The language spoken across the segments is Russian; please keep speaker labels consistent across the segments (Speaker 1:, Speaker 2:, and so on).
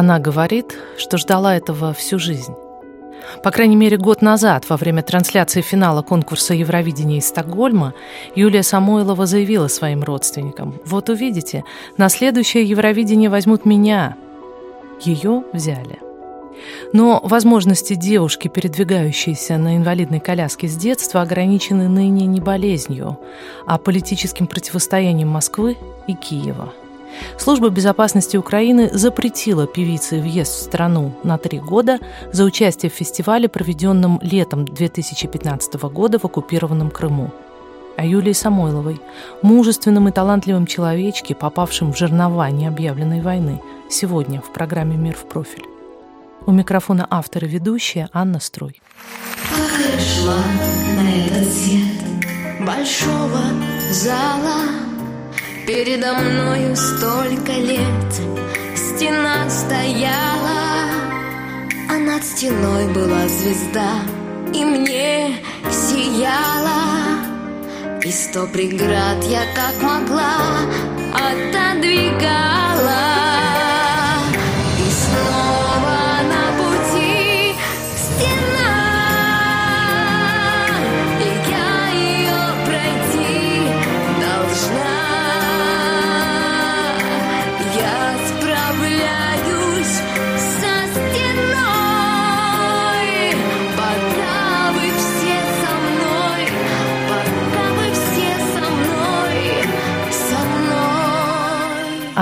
Speaker 1: Она говорит, что ждала этого всю жизнь. По крайней мере, год назад, во время трансляции финала конкурса Евровидения из Стокгольма, Юлия Самойлова заявила своим родственникам, «Вот увидите, на следующее Евровидение возьмут меня». Ее взяли. Но возможности девушки, передвигающейся на инвалидной коляске с детства, ограничены ныне не болезнью, а политическим противостоянием Москвы и Киева – Служба безопасности Украины запретила певице въезд в страну на три года за участие в фестивале, проведенном летом 2015 года в оккупированном Крыму. А Юлии Самойловой, мужественном и талантливом человечке, попавшем в жернова необъявленной войны, сегодня в программе «Мир в профиль». У микрофона автор и ведущая Анна Строй.
Speaker 2: Ах, на этот свет большого зала Передо мною столько лет Стена стояла А над стеной была звезда И мне сияла. И сто преград я как могла Отодвигала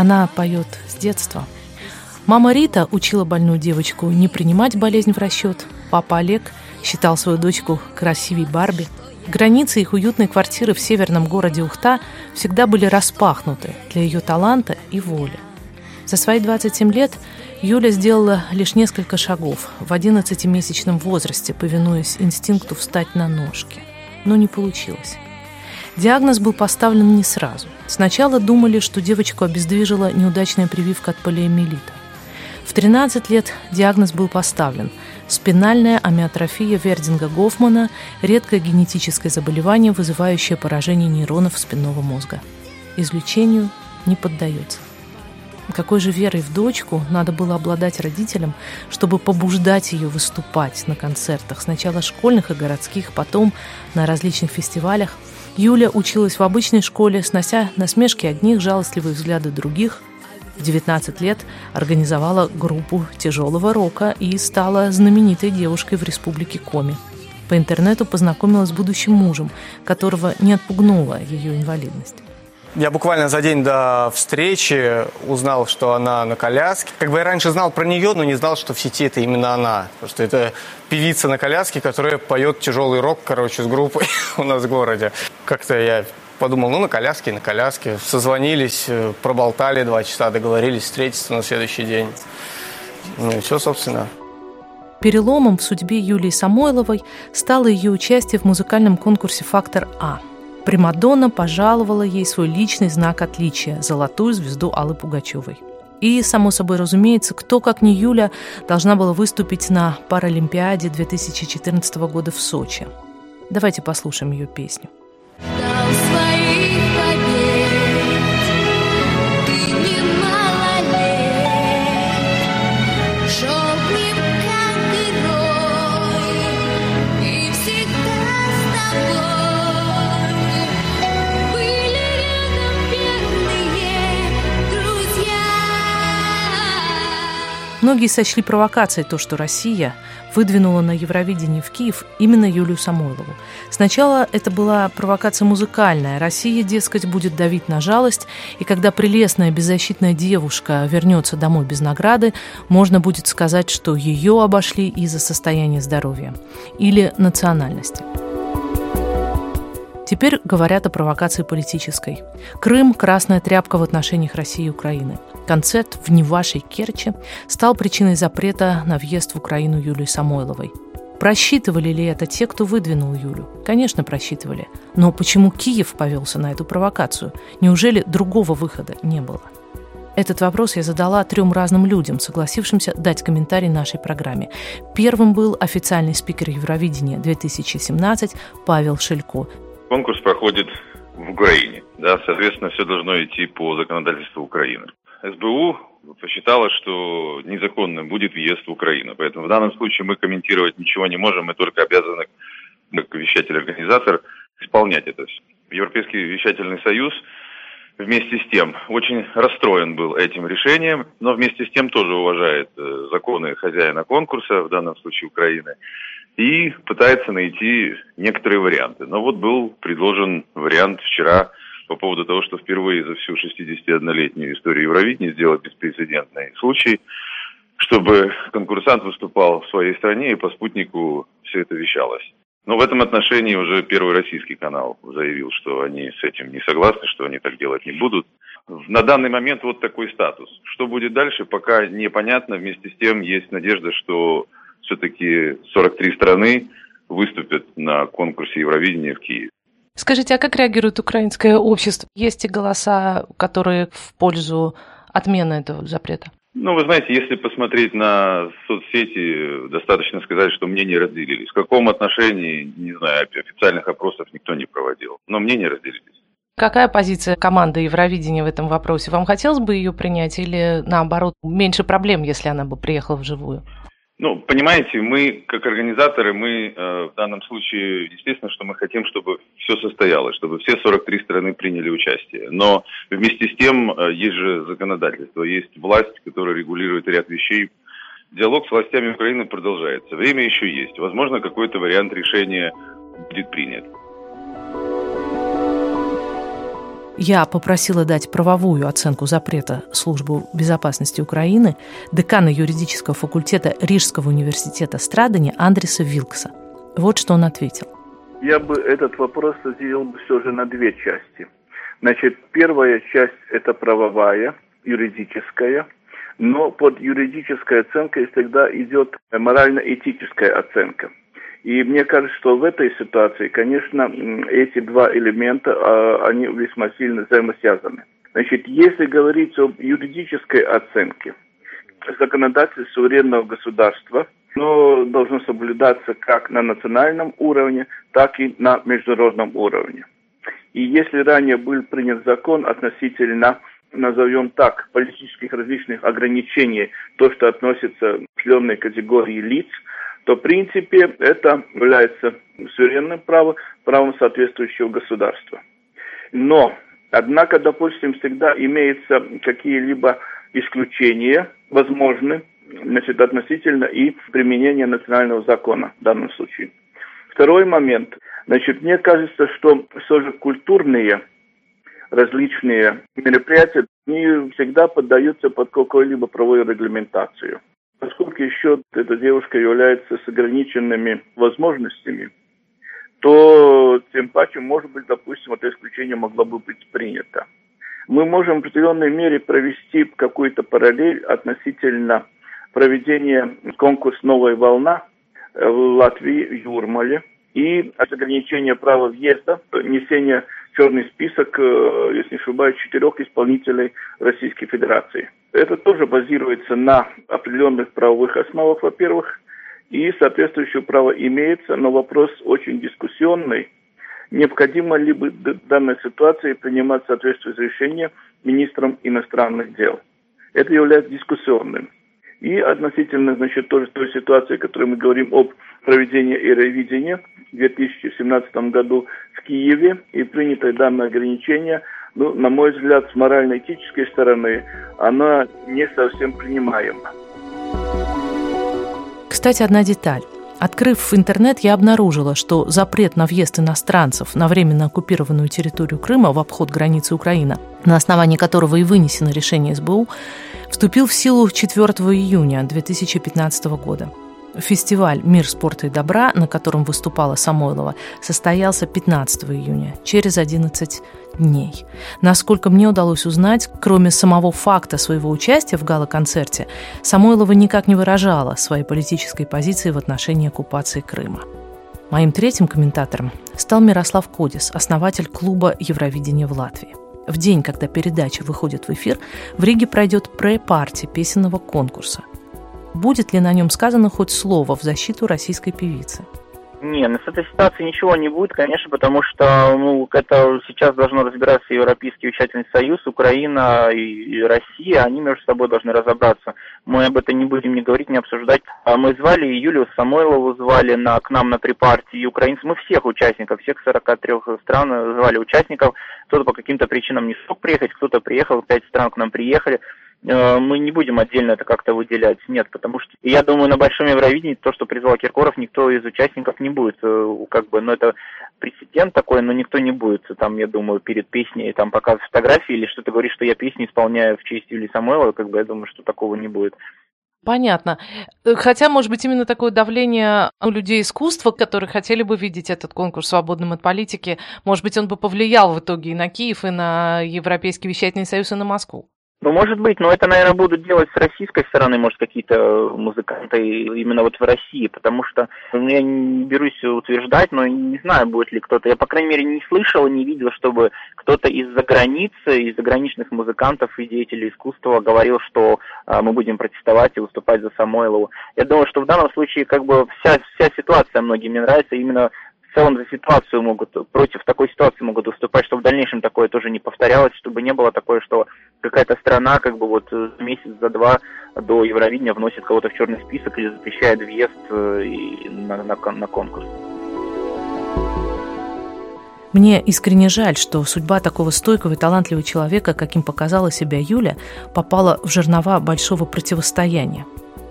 Speaker 1: Она поет с детства. Мама Рита учила больную девочку не принимать болезнь в расчет. Папа Олег считал свою дочку красивей Барби. Границы их уютной квартиры в северном городе Ухта всегда были распахнуты для ее таланта и воли. За свои 27 лет Юля сделала лишь несколько шагов в 11-месячном возрасте, повинуясь инстинкту встать на ножки. Но не получилось. Диагноз был поставлен не сразу. Сначала думали, что девочку обездвижила неудачная прививка от полиомиелита. В 13 лет диагноз был поставлен – спинальная амиотрофия Вердинга-Гофмана – редкое генетическое заболевание, вызывающее поражение нейронов спинного мозга. Излечению не поддается. Какой же верой в дочку надо было обладать родителям, чтобы побуждать ее выступать на концертах, сначала школьных и городских, потом на различных фестивалях – Юля училась в обычной школе, снося насмешки одних, жалостливые взгляды других. В 19 лет организовала группу тяжелого рока и стала знаменитой девушкой в республике Коми. По интернету познакомилась с будущим мужем, которого не отпугнула ее инвалидность.
Speaker 3: Я буквально за день до встречи узнал, что она на коляске. Как бы я раньше знал про нее, но не знал, что в сети это именно она. Потому что это певица на коляске, которая поет тяжелый рок, короче, с группой у нас в городе. Как-то я подумал, ну, на коляске, на коляске. Созвонились, э, проболтали два часа, договорились встретиться на следующий день. Ну и все, собственно.
Speaker 1: Переломом в судьбе Юлии Самойловой стало ее участие в музыкальном конкурсе «Фактор А», Примадонна пожаловала ей свой личный знак отличия – золотую звезду Аллы Пугачевой. И, само собой разумеется, кто, как не Юля, должна была выступить на Паралимпиаде 2014 года в Сочи. Давайте послушаем ее песню. Многие сочли провокацией то, что Россия выдвинула на Евровидении в Киев именно Юлию Самойлову. Сначала это была провокация музыкальная. Россия, дескать, будет давить на жалость, и когда прелестная беззащитная девушка вернется домой без награды, можно будет сказать, что ее обошли из-за состояния здоровья или национальности. Теперь говорят о провокации политической. Крым – красная тряпка в отношениях России и Украины. Концерт в не вашей Керчи стал причиной запрета на въезд в Украину Юлии Самойловой. Просчитывали ли это те, кто выдвинул Юлю? Конечно, просчитывали. Но почему Киев повелся на эту провокацию? Неужели другого выхода не было? Этот вопрос я задала трем разным людям, согласившимся дать комментарий нашей программе. Первым был официальный спикер Евровидения 2017 Павел Шелько.
Speaker 4: Конкурс проходит в Украине. Да, соответственно, все должно идти по законодательству Украины. СБУ посчитала, что незаконным будет въезд в Украину. Поэтому в данном случае мы комментировать ничего не можем, мы только обязаны, как вещатель-организатор, исполнять это все. Европейский вещательный союз вместе с тем очень расстроен был этим решением, но вместе с тем тоже уважает э, законы хозяина конкурса, в данном случае Украины, и пытается найти некоторые варианты. Но вот был предложен вариант вчера по поводу того, что впервые за всю 61-летнюю историю Евровидения сделать беспрецедентный случай, чтобы конкурсант выступал в своей стране и по спутнику все это вещалось. Но в этом отношении уже первый российский канал заявил, что они с этим не согласны, что они так делать не будут. На данный момент вот такой статус. Что будет дальше, пока непонятно. Вместе с тем есть надежда, что все-таки 43 страны выступят на конкурсе Евровидения в Киеве.
Speaker 1: Скажите, а как реагирует украинское общество? Есть и голоса, которые в пользу отмены этого запрета?
Speaker 4: Ну, вы знаете, если посмотреть на соцсети, достаточно сказать, что мнения разделились. В каком отношении, не знаю, официальных опросов никто не проводил, но мнения разделились.
Speaker 1: Какая позиция команды Евровидения в этом вопросе? Вам хотелось бы ее принять или, наоборот, меньше проблем, если она бы приехала вживую?
Speaker 4: Ну, понимаете, мы, как организаторы, мы э, в данном случае, естественно, что мы хотим, чтобы все состоялось, чтобы все 43 страны приняли участие. Но вместе с тем э, есть же законодательство, есть власть, которая регулирует ряд вещей. Диалог с властями Украины продолжается. Время еще есть. Возможно, какой-то вариант решения будет принят.
Speaker 1: Я попросила дать правовую оценку запрета Службы безопасности Украины декана юридического факультета Рижского университета Страдания Андреса Вилкса. Вот что он ответил.
Speaker 5: Я бы этот вопрос разделил все же на две части. Значит, первая часть – это правовая, юридическая, но под юридической оценкой всегда идет морально-этическая оценка – и мне кажется, что в этой ситуации, конечно, эти два элемента, а, они весьма сильно взаимосвязаны. Значит, если говорить об юридической оценке, законодательство суверенного государства, но должно соблюдаться как на национальном уровне, так и на международном уровне. И если ранее был принят закон относительно, назовем так, политических различных ограничений, то, что относится к определенной категории лиц – то в принципе это является суверенным правом, правом соответствующего государства. Но, однако, допустим, всегда имеются какие-либо исключения, возможны, значит, относительно и применения национального закона в данном случае. Второй момент. Значит, мне кажется, что все же культурные различные мероприятия не всегда поддаются под какую-либо правовую регламентацию. Поскольку еще эта девушка является с ограниченными возможностями, то тем паче, может быть, допустим, это исключение могло бы быть принято. Мы можем в определенной мере провести какую-то параллель относительно проведения конкурса «Новая волна» в Латвии, в Юрмале, и ограничения права въезда, несения черный список, э, если не ошибаюсь, четырех исполнителей Российской Федерации. Это тоже базируется на определенных правовых основах, во-первых, и соответствующее право имеется, но вопрос очень дискуссионный. Необходимо ли бы в данной ситуации принимать соответствующее решение министром иностранных дел? Это является дискуссионным. И относительно, значит, тоже той ситуации, о которой мы говорим об проведении Евровидения в 2017 году в Киеве и принятое данное ограничение, ну, на мой взгляд, с морально-этической стороны, она не совсем принимаема.
Speaker 1: Кстати, одна деталь. Открыв интернет, я обнаружила, что запрет на въезд иностранцев на временно оккупированную территорию Крыма в обход границы Украины, на основании которого и вынесено решение СБУ, вступил в силу 4 июня 2015 года. Фестиваль «Мир спорта и добра», на котором выступала Самойлова, состоялся 15 июня, через 11 дней. Насколько мне удалось узнать, кроме самого факта своего участия в гала-концерте, Самойлова никак не выражала своей политической позиции в отношении оккупации Крыма. Моим третьим комментатором стал Мирослав Кодис, основатель клуба Евровидения в Латвии. В день, когда передача выходит в эфир, в Риге пройдет пре-парти песенного конкурса. Будет ли на нем сказано хоть слово в защиту российской певицы?
Speaker 6: Не, ну, с этой ситуацией ничего не будет, конечно, потому что ну, это сейчас должно разбираться Европейский учительный союз, Украина и Россия, они между собой должны разобраться. Мы об этом не будем не говорить, не обсуждать. А мы звали Юлию Самойлову, звали на, к нам на припартии украинцев, мы всех участников, всех 43 стран звали участников. Кто-то по каким-то причинам не смог приехать, кто-то приехал, пять стран к нам приехали. Э, мы не будем отдельно это как-то выделять. Нет, потому что я думаю, на Большом Евровидении то, что призвал Киркоров, никто из участников не будет. Э, как бы, но это прецедент такой, но никто не будет, там, я думаю, перед песней там показывать фотографии или что-то говорить, что я песню исполняю в честь Юлии Самойловой, как бы я думаю, что такого не будет.
Speaker 1: Понятно. Э, хотя, может быть, именно такое давление у людей искусства, которые хотели бы видеть этот конкурс свободным от политики, может быть, он бы повлиял в итоге и на Киев, и на Европейский вещательный союз, и на Москву.
Speaker 6: Ну, может быть, но это, наверное, будут делать с российской стороны, может, какие-то музыканты именно вот в России, потому что ну, я не берусь утверждать, но не знаю, будет ли кто-то. Я, по крайней мере, не слышал, не видел, чтобы кто-то из-за границы, из заграничных музыкантов и деятелей искусства говорил, что а, мы будем протестовать и выступать за Самойлову. Я думаю, что в данном случае как бы вся, вся ситуация многим мне нравится именно в целом за ситуацию могут, против такой ситуации могут выступать, чтобы в дальнейшем такое тоже не повторялось, чтобы не было такое, что какая-то страна как бы вот за месяц, за два до Евровидения вносит кого-то в черный список или запрещает въезд э, на, на, на конкурс.
Speaker 1: Мне искренне жаль, что судьба такого стойкого и талантливого человека, каким показала себя Юля, попала в жернова большого противостояния.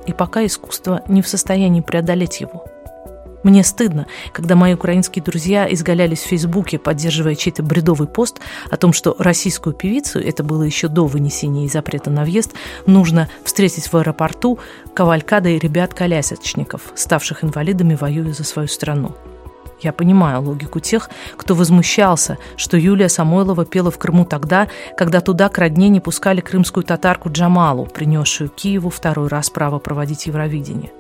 Speaker 1: И пока искусство не в состоянии преодолеть его – мне стыдно, когда мои украинские друзья изгалялись в Фейсбуке, поддерживая чей-то бредовый пост о том, что российскую певицу, это было еще до вынесения запрета на въезд, нужно встретить в аэропорту кавалькадой ребят-колясочников, ставших инвалидами, воюя за свою страну. Я понимаю логику тех, кто возмущался, что Юлия Самойлова пела в Крыму тогда, когда туда к родне не пускали крымскую татарку Джамалу, принесшую Киеву второй раз право проводить Евровидение.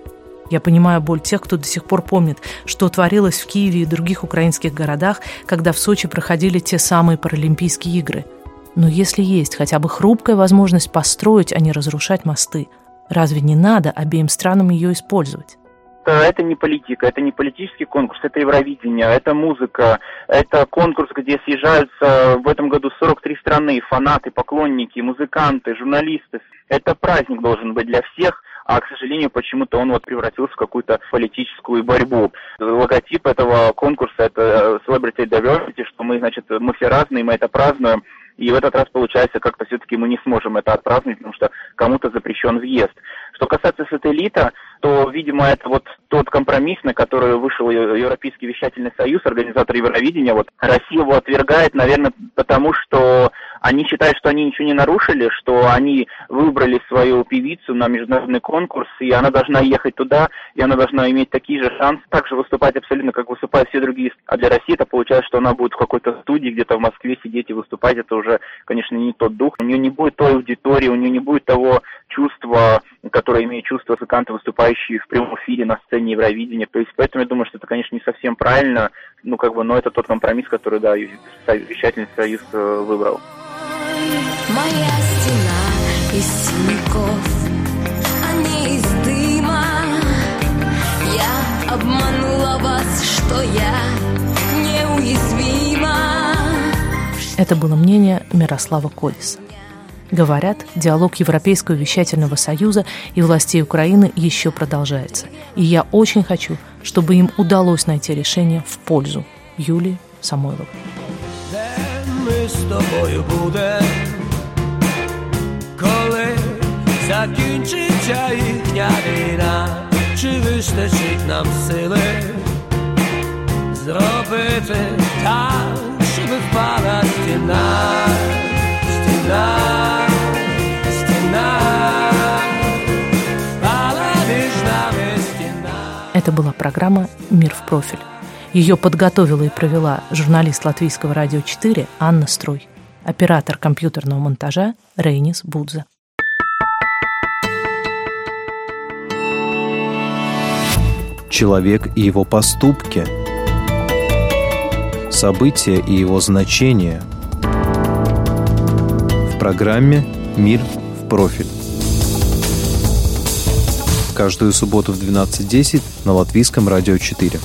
Speaker 1: Я понимаю боль тех, кто до сих пор помнит, что творилось в Киеве и других украинских городах, когда в Сочи проходили те самые Паралимпийские игры. Но если есть хотя бы хрупкая возможность построить, а не разрушать мосты, разве не надо обеим странам ее использовать?
Speaker 6: это не политика, это не политический конкурс, это Евровидение, это музыка, это конкурс, где съезжаются в этом году 43 страны, фанаты, поклонники, музыканты, журналисты. Это праздник должен быть для всех, а, к сожалению, почему-то он вот превратился в какую-то политическую борьбу. Логотип этого конкурса – это Celebrity Diversity, что мы, значит, мы все разные, мы это празднуем, и в этот раз, получается, как-то все-таки мы не сможем это отпраздновать, потому что кому-то запрещен въезд. Что касается сателлита, то, видимо, это вот тот компромисс, на который вышел Европейский вещательный союз, организатор Евровидения. Вот Россия его отвергает, наверное, потому что они считают, что они ничего не нарушили, что они выбрали свою певицу на международный конкурс, и она должна ехать туда, и она должна иметь такие же шансы, также выступать абсолютно, как выступают все другие. А для России это получается, что она будет в какой-то студии где-то в Москве сидеть и выступать, это уже, конечно, не тот дух. У нее не будет той аудитории, у нее не будет того чувства, которое имеет чувство музыканты, выступающие в прямом эфире на сцене Евровидения. То есть поэтому я думаю, что это, конечно, не совсем правильно, ну как бы, но это тот компромисс, который, да, вещательный союз э, выбрал. Моя стена из синяков, а не из дыма.
Speaker 1: Я обманула вас, что я неуязвима. Это было мнение Мирослава Колеса. Говорят, диалог Европейского вещательного союза и властей Украины еще продолжается. И я очень хочу, чтобы им удалось найти решение в пользу Юлии Самойловой. з тобою буде, коли закінчиться їхня війна, чи вистачить нам сили зробити так, щоб впала стіна, стіна. Была программа «Мир в профиль». Ее подготовила и провела журналист Латвийского радио 4 Анна Струй, оператор компьютерного монтажа Рейнис Будза.
Speaker 7: Человек и его поступки. События и его значения. В программе «Мир в профиль». Каждую субботу в 12.10 на Латвийском радио 4.